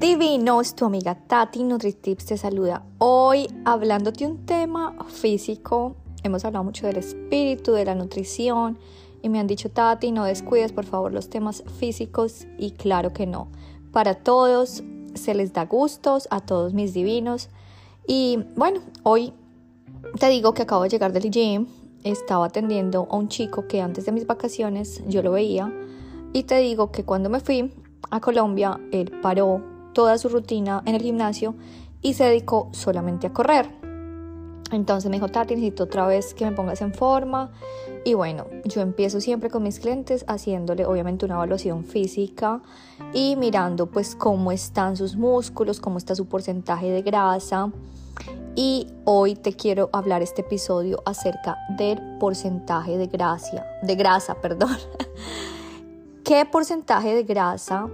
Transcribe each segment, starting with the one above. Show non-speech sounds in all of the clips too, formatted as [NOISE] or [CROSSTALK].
Divinos, tu amiga Tati NutriTips te saluda. Hoy hablándote un tema físico. Hemos hablado mucho del espíritu, de la nutrición y me han dicho Tati, no descuides por favor los temas físicos y claro que no. Para todos se les da gustos, a todos mis divinos. Y bueno, hoy te digo que acabo de llegar del gym. Estaba atendiendo a un chico que antes de mis vacaciones yo lo veía. Y te digo que cuando me fui a Colombia, él paró toda su rutina en el gimnasio y se dedicó solamente a correr. Entonces me dijo, Tati, necesito otra vez que me pongas en forma. Y bueno, yo empiezo siempre con mis clientes haciéndole obviamente una evaluación física y mirando pues cómo están sus músculos, cómo está su porcentaje de grasa. Y hoy te quiero hablar este episodio acerca del porcentaje de grasa, de grasa, [LAUGHS] perdón. ¿Qué porcentaje de grasa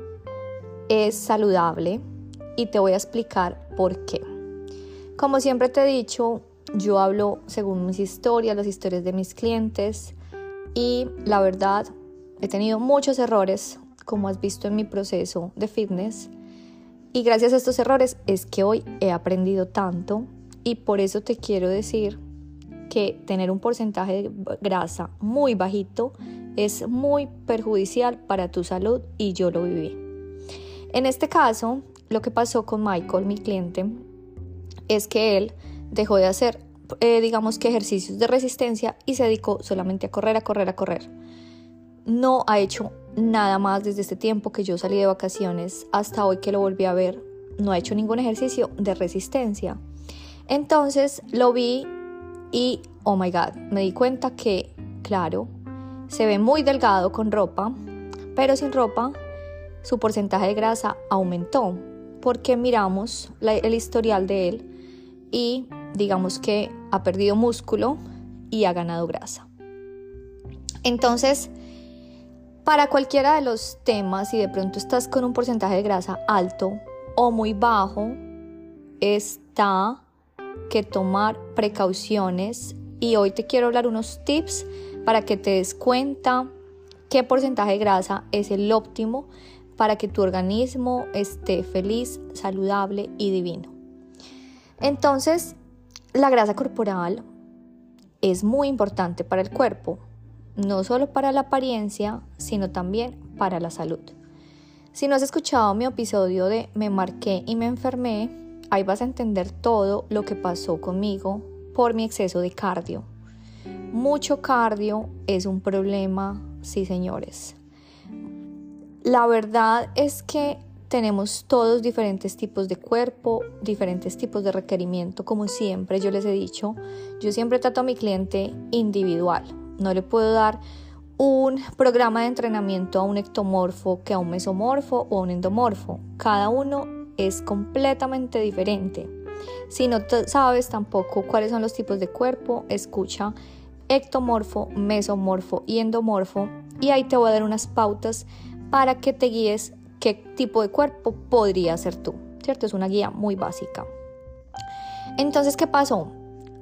es saludable y te voy a explicar por qué. Como siempre te he dicho, yo hablo según mis historias, las historias de mis clientes y la verdad he tenido muchos errores, como has visto en mi proceso de fitness. Y gracias a estos errores es que hoy he aprendido tanto y por eso te quiero decir que tener un porcentaje de grasa muy bajito es muy perjudicial para tu salud y yo lo viví. En este caso, lo que pasó con Michael, mi cliente, es que él dejó de hacer, eh, digamos que ejercicios de resistencia y se dedicó solamente a correr, a correr, a correr. No ha hecho nada más desde este tiempo que yo salí de vacaciones hasta hoy que lo volví a ver. No ha hecho ningún ejercicio de resistencia. Entonces lo vi y, oh my god, me di cuenta que, claro, se ve muy delgado con ropa, pero sin ropa su porcentaje de grasa aumentó porque miramos el historial de él y digamos que ha perdido músculo y ha ganado grasa. Entonces, para cualquiera de los temas, si de pronto estás con un porcentaje de grasa alto o muy bajo, está que tomar precauciones y hoy te quiero hablar unos tips para que te des cuenta qué porcentaje de grasa es el óptimo para que tu organismo esté feliz, saludable y divino. Entonces, la grasa corporal es muy importante para el cuerpo, no solo para la apariencia, sino también para la salud. Si no has escuchado mi episodio de Me marqué y me enfermé, ahí vas a entender todo lo que pasó conmigo por mi exceso de cardio. Mucho cardio es un problema, sí señores. La verdad es que tenemos todos diferentes tipos de cuerpo, diferentes tipos de requerimiento, como siempre yo les he dicho. Yo siempre trato a mi cliente individual. No le puedo dar un programa de entrenamiento a un ectomorfo que a un mesomorfo o a un endomorfo. Cada uno es completamente diferente. Si no sabes tampoco cuáles son los tipos de cuerpo, escucha ectomorfo, mesomorfo y endomorfo y ahí te voy a dar unas pautas para que te guíes qué tipo de cuerpo podría ser tú, ¿cierto? Es una guía muy básica. Entonces, ¿qué pasó?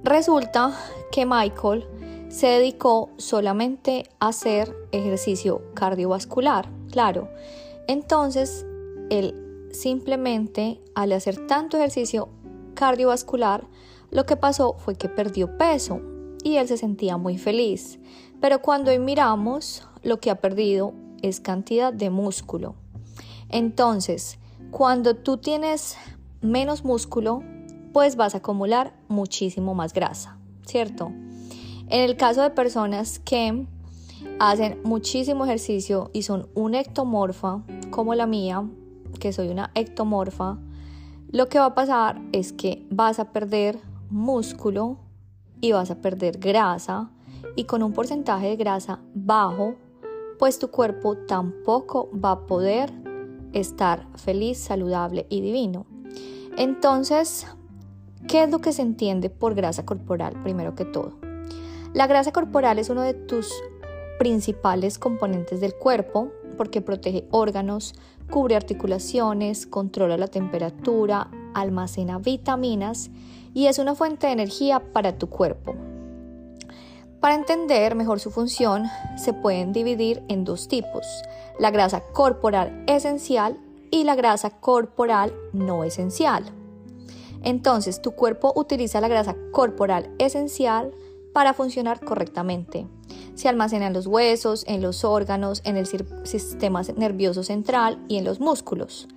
Resulta que Michael se dedicó solamente a hacer ejercicio cardiovascular, claro. Entonces, él simplemente al hacer tanto ejercicio cardiovascular, lo que pasó fue que perdió peso y él se sentía muy feliz. Pero cuando hoy miramos lo que ha perdido es cantidad de músculo. Entonces, cuando tú tienes menos músculo, pues vas a acumular muchísimo más grasa, ¿cierto? En el caso de personas que hacen muchísimo ejercicio y son una ectomorfa, como la mía, que soy una ectomorfa, lo que va a pasar es que vas a perder músculo y vas a perder grasa y con un porcentaje de grasa bajo pues tu cuerpo tampoco va a poder estar feliz, saludable y divino. Entonces, ¿qué es lo que se entiende por grasa corporal primero que todo? La grasa corporal es uno de tus principales componentes del cuerpo porque protege órganos, cubre articulaciones, controla la temperatura, almacena vitaminas y es una fuente de energía para tu cuerpo. Para entender mejor su función, se pueden dividir en dos tipos, la grasa corporal esencial y la grasa corporal no esencial. Entonces, tu cuerpo utiliza la grasa corporal esencial para funcionar correctamente. Se almacena en los huesos, en los órganos, en el sistema nervioso central y en los músculos.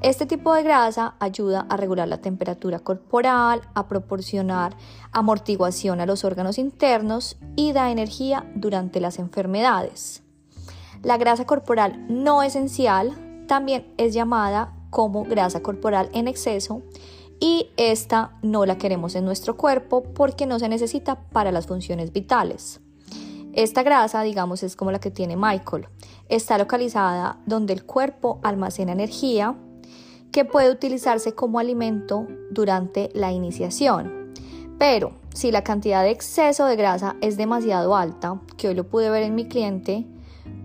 Este tipo de grasa ayuda a regular la temperatura corporal, a proporcionar amortiguación a los órganos internos y da energía durante las enfermedades. La grasa corporal no esencial también es llamada como grasa corporal en exceso y esta no la queremos en nuestro cuerpo porque no se necesita para las funciones vitales. Esta grasa, digamos, es como la que tiene Michael. Está localizada donde el cuerpo almacena energía que puede utilizarse como alimento durante la iniciación. Pero si la cantidad de exceso de grasa es demasiado alta, que hoy lo pude ver en mi cliente,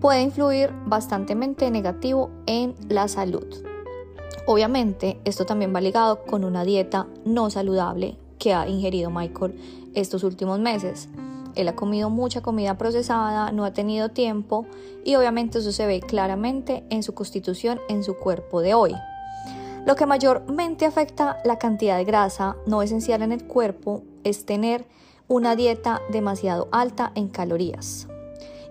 puede influir bastante negativo en la salud. Obviamente, esto también va ligado con una dieta no saludable que ha ingerido Michael estos últimos meses. Él ha comido mucha comida procesada, no ha tenido tiempo y obviamente eso se ve claramente en su constitución, en su cuerpo de hoy. Lo que mayormente afecta la cantidad de grasa no esencial en el cuerpo es tener una dieta demasiado alta en calorías.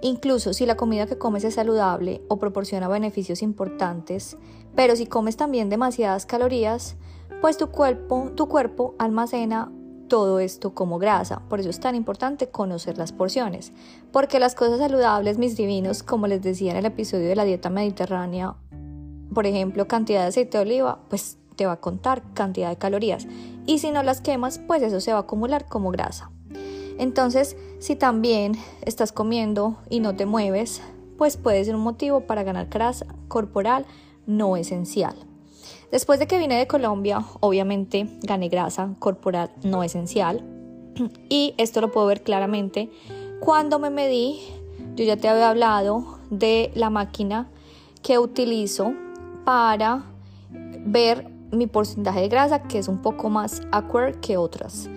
Incluso si la comida que comes es saludable o proporciona beneficios importantes, pero si comes también demasiadas calorías, pues tu cuerpo, tu cuerpo almacena todo esto como grasa. Por eso es tan importante conocer las porciones. Porque las cosas saludables, mis divinos, como les decía en el episodio de la dieta mediterránea, por ejemplo, cantidad de aceite de oliva, pues te va a contar cantidad de calorías. Y si no las quemas, pues eso se va a acumular como grasa. Entonces, si también estás comiendo y no te mueves, pues puede ser un motivo para ganar grasa corporal no esencial. Después de que vine de Colombia, obviamente gané grasa corporal no esencial [CLEARS THROAT] y esto lo puedo ver claramente cuando me medí. Yo ya te había hablado de la máquina que utilizo para ver mi porcentaje de grasa, que es un poco más awkward que otras.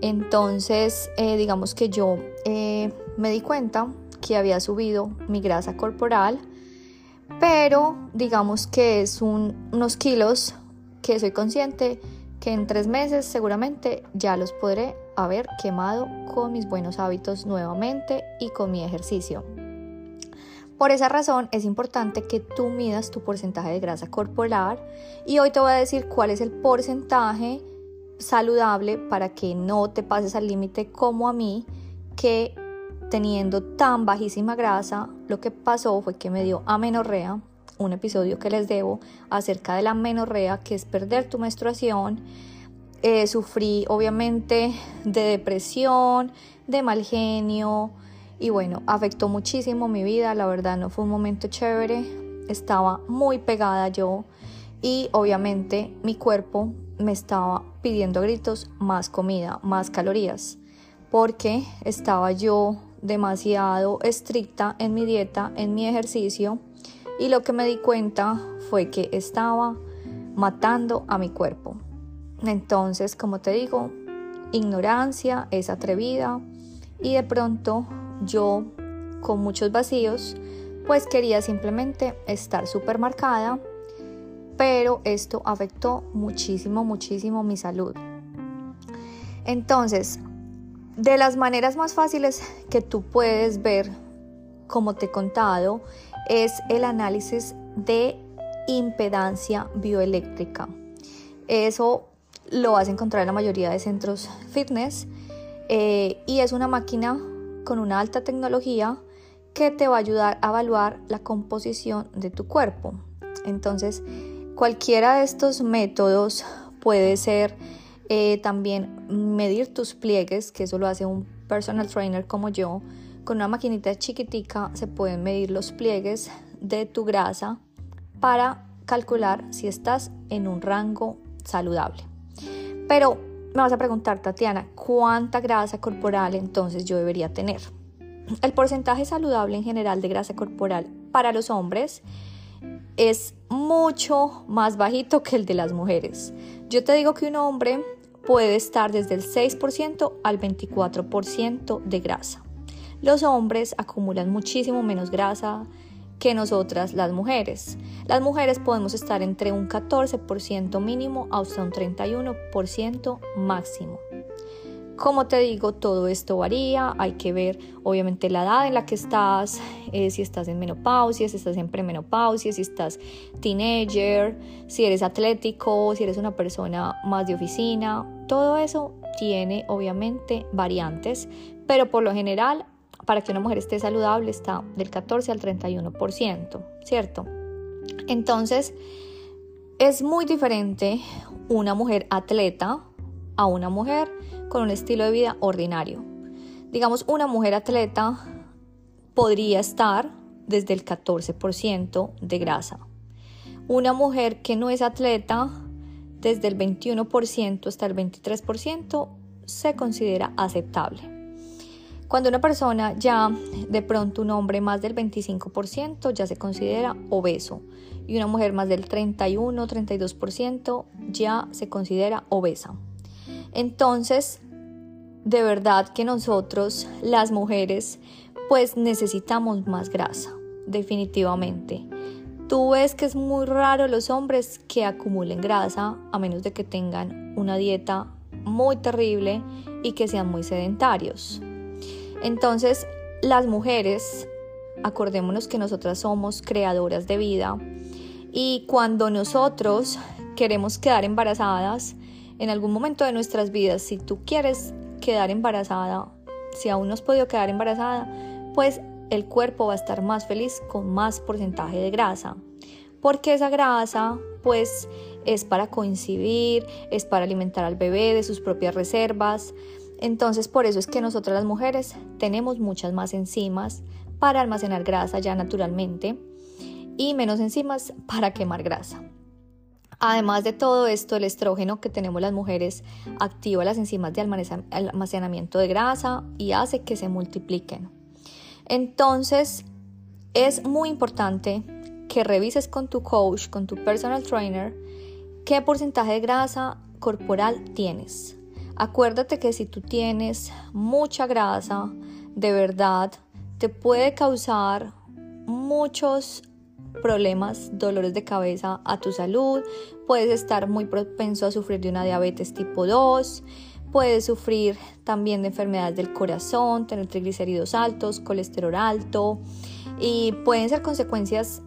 Entonces, eh, digamos que yo eh, me di cuenta que había subido mi grasa corporal, pero digamos que es unos kilos que soy consciente que en tres meses seguramente ya los podré haber quemado con mis buenos hábitos nuevamente y con mi ejercicio. Por esa razón es importante que tú midas tu porcentaje de grasa corporal y hoy te voy a decir cuál es el porcentaje saludable para que no te pases al límite como a mí, que teniendo tan bajísima grasa, lo que pasó fue que me dio amenorrea, un episodio que les debo acerca de la amenorrea, que es perder tu menstruación. Eh, sufrí obviamente de depresión, de mal genio y bueno, afectó muchísimo mi vida, la verdad no fue un momento chévere, estaba muy pegada yo y obviamente mi cuerpo me estaba pidiendo gritos más comida, más calorías, porque estaba yo demasiado estricta en mi dieta, en mi ejercicio, y lo que me di cuenta fue que estaba matando a mi cuerpo. Entonces, como te digo, ignorancia es atrevida y de pronto yo, con muchos vacíos, pues quería simplemente estar súper marcada pero esto afectó muchísimo, muchísimo mi salud. Entonces, de las maneras más fáciles que tú puedes ver, como te he contado, es el análisis de impedancia bioeléctrica. Eso lo vas a encontrar en la mayoría de centros fitness eh, y es una máquina con una alta tecnología que te va a ayudar a evaluar la composición de tu cuerpo. Entonces, Cualquiera de estos métodos puede ser eh, también medir tus pliegues, que eso lo hace un personal trainer como yo. Con una maquinita chiquitica se pueden medir los pliegues de tu grasa para calcular si estás en un rango saludable. Pero me vas a preguntar, Tatiana, ¿cuánta grasa corporal entonces yo debería tener? El porcentaje saludable en general de grasa corporal para los hombres es mucho más bajito que el de las mujeres. Yo te digo que un hombre puede estar desde el 6% al 24% de grasa. Los hombres acumulan muchísimo menos grasa que nosotras las mujeres. Las mujeres podemos estar entre un 14% mínimo hasta un 31% máximo. Como te digo, todo esto varía, hay que ver obviamente la edad en la que estás, eh, si estás en menopausia, si estás en premenopausia, si estás teenager, si eres atlético, si eres una persona más de oficina, todo eso tiene obviamente variantes, pero por lo general para que una mujer esté saludable está del 14 al 31%, ¿cierto? Entonces, es muy diferente una mujer atleta a una mujer con un estilo de vida ordinario. Digamos, una mujer atleta podría estar desde el 14% de grasa. Una mujer que no es atleta, desde el 21% hasta el 23% se considera aceptable. Cuando una persona ya de pronto un hombre más del 25% ya se considera obeso y una mujer más del 31-32% ya se considera obesa. Entonces, de verdad que nosotros, las mujeres, pues necesitamos más grasa, definitivamente. Tú ves que es muy raro los hombres que acumulen grasa a menos de que tengan una dieta muy terrible y que sean muy sedentarios. Entonces, las mujeres, acordémonos que nosotras somos creadoras de vida y cuando nosotros queremos quedar embarazadas, en algún momento de nuestras vidas, si tú quieres quedar embarazada, si aún no has podido quedar embarazada, pues el cuerpo va a estar más feliz con más porcentaje de grasa. Porque esa grasa, pues, es para coincidir, es para alimentar al bebé de sus propias reservas. Entonces, por eso es que nosotras las mujeres tenemos muchas más enzimas para almacenar grasa ya naturalmente y menos enzimas para quemar grasa. Además de todo esto, el estrógeno que tenemos las mujeres activa las enzimas de almacenamiento de grasa y hace que se multipliquen. Entonces, es muy importante que revises con tu coach, con tu personal trainer, qué porcentaje de grasa corporal tienes. Acuérdate que si tú tienes mucha grasa, de verdad, te puede causar muchos problemas, dolores de cabeza a tu salud, puedes estar muy propenso a sufrir de una diabetes tipo 2, puedes sufrir también de enfermedades del corazón, tener triglicéridos altos, colesterol alto y pueden ser consecuencias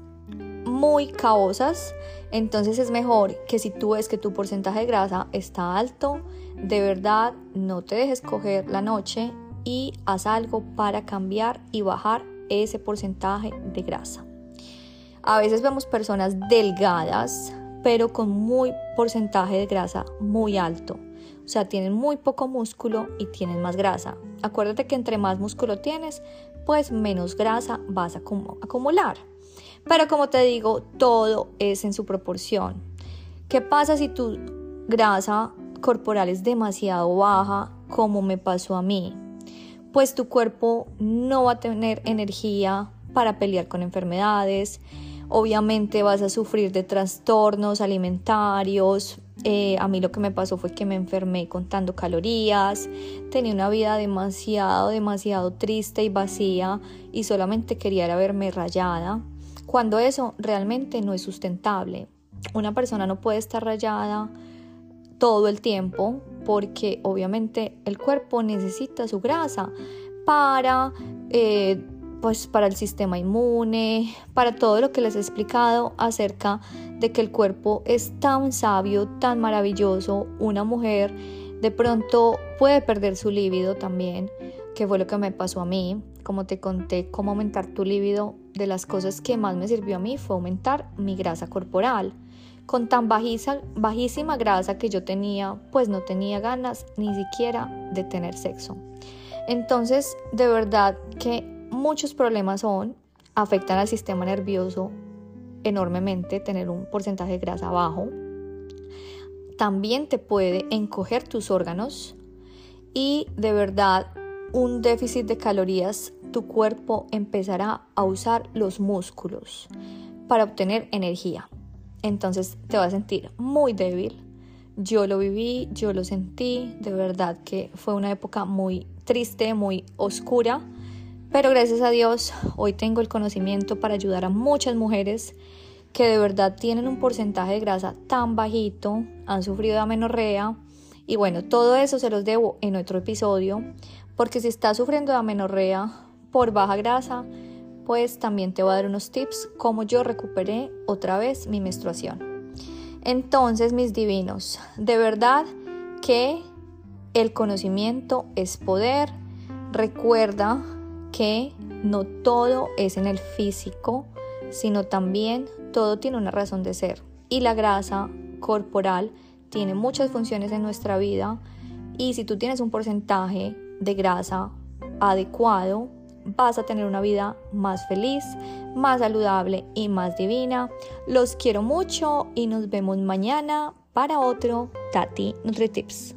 muy caosas. Entonces es mejor que si tú ves que tu porcentaje de grasa está alto, de verdad no te dejes coger la noche y haz algo para cambiar y bajar ese porcentaje de grasa. A veces vemos personas delgadas, pero con muy porcentaje de grasa muy alto. O sea, tienen muy poco músculo y tienen más grasa. Acuérdate que entre más músculo tienes, pues menos grasa vas a acumular. Pero como te digo, todo es en su proporción. ¿Qué pasa si tu grasa corporal es demasiado baja, como me pasó a mí? Pues tu cuerpo no va a tener energía para pelear con enfermedades, Obviamente vas a sufrir de trastornos alimentarios. Eh, a mí lo que me pasó fue que me enfermé contando calorías, tenía una vida demasiado, demasiado triste y vacía y solamente quería verme rayada, cuando eso realmente no es sustentable. Una persona no puede estar rayada todo el tiempo porque obviamente el cuerpo necesita su grasa para... Eh, pues para el sistema inmune, para todo lo que les he explicado acerca de que el cuerpo es tan sabio, tan maravilloso, una mujer de pronto puede perder su líbido también, que fue lo que me pasó a mí, como te conté, cómo aumentar tu líbido, de las cosas que más me sirvió a mí fue aumentar mi grasa corporal. Con tan bajísima grasa que yo tenía, pues no tenía ganas ni siquiera de tener sexo. Entonces, de verdad que muchos problemas son, afectan al sistema nervioso enormemente, tener un porcentaje de grasa bajo. También te puede encoger tus órganos y de verdad un déficit de calorías, tu cuerpo empezará a usar los músculos para obtener energía. Entonces te vas a sentir muy débil. Yo lo viví, yo lo sentí, de verdad que fue una época muy triste, muy oscura Pero gracias a Dios, hoy tengo el conocimiento para ayudar a muchas mujeres que de verdad tienen un porcentaje de grasa tan bajito, han sufrido de amenorrea. Y bueno, todo eso se los debo en otro episodio, porque si estás sufriendo de amenorrea por baja grasa, pues también te voy a dar unos tips como yo recuperé otra vez mi menstruación. Entonces, mis divinos, de verdad que el conocimiento es poder. Recuerda que no todo es en el físico, sino también todo tiene una razón de ser. Y la grasa corporal tiene muchas funciones en nuestra vida y si tú tienes un porcentaje de grasa adecuado, vas a tener una vida más feliz, más saludable y más divina. Los quiero mucho y nos vemos mañana para otro Tati NutriTips.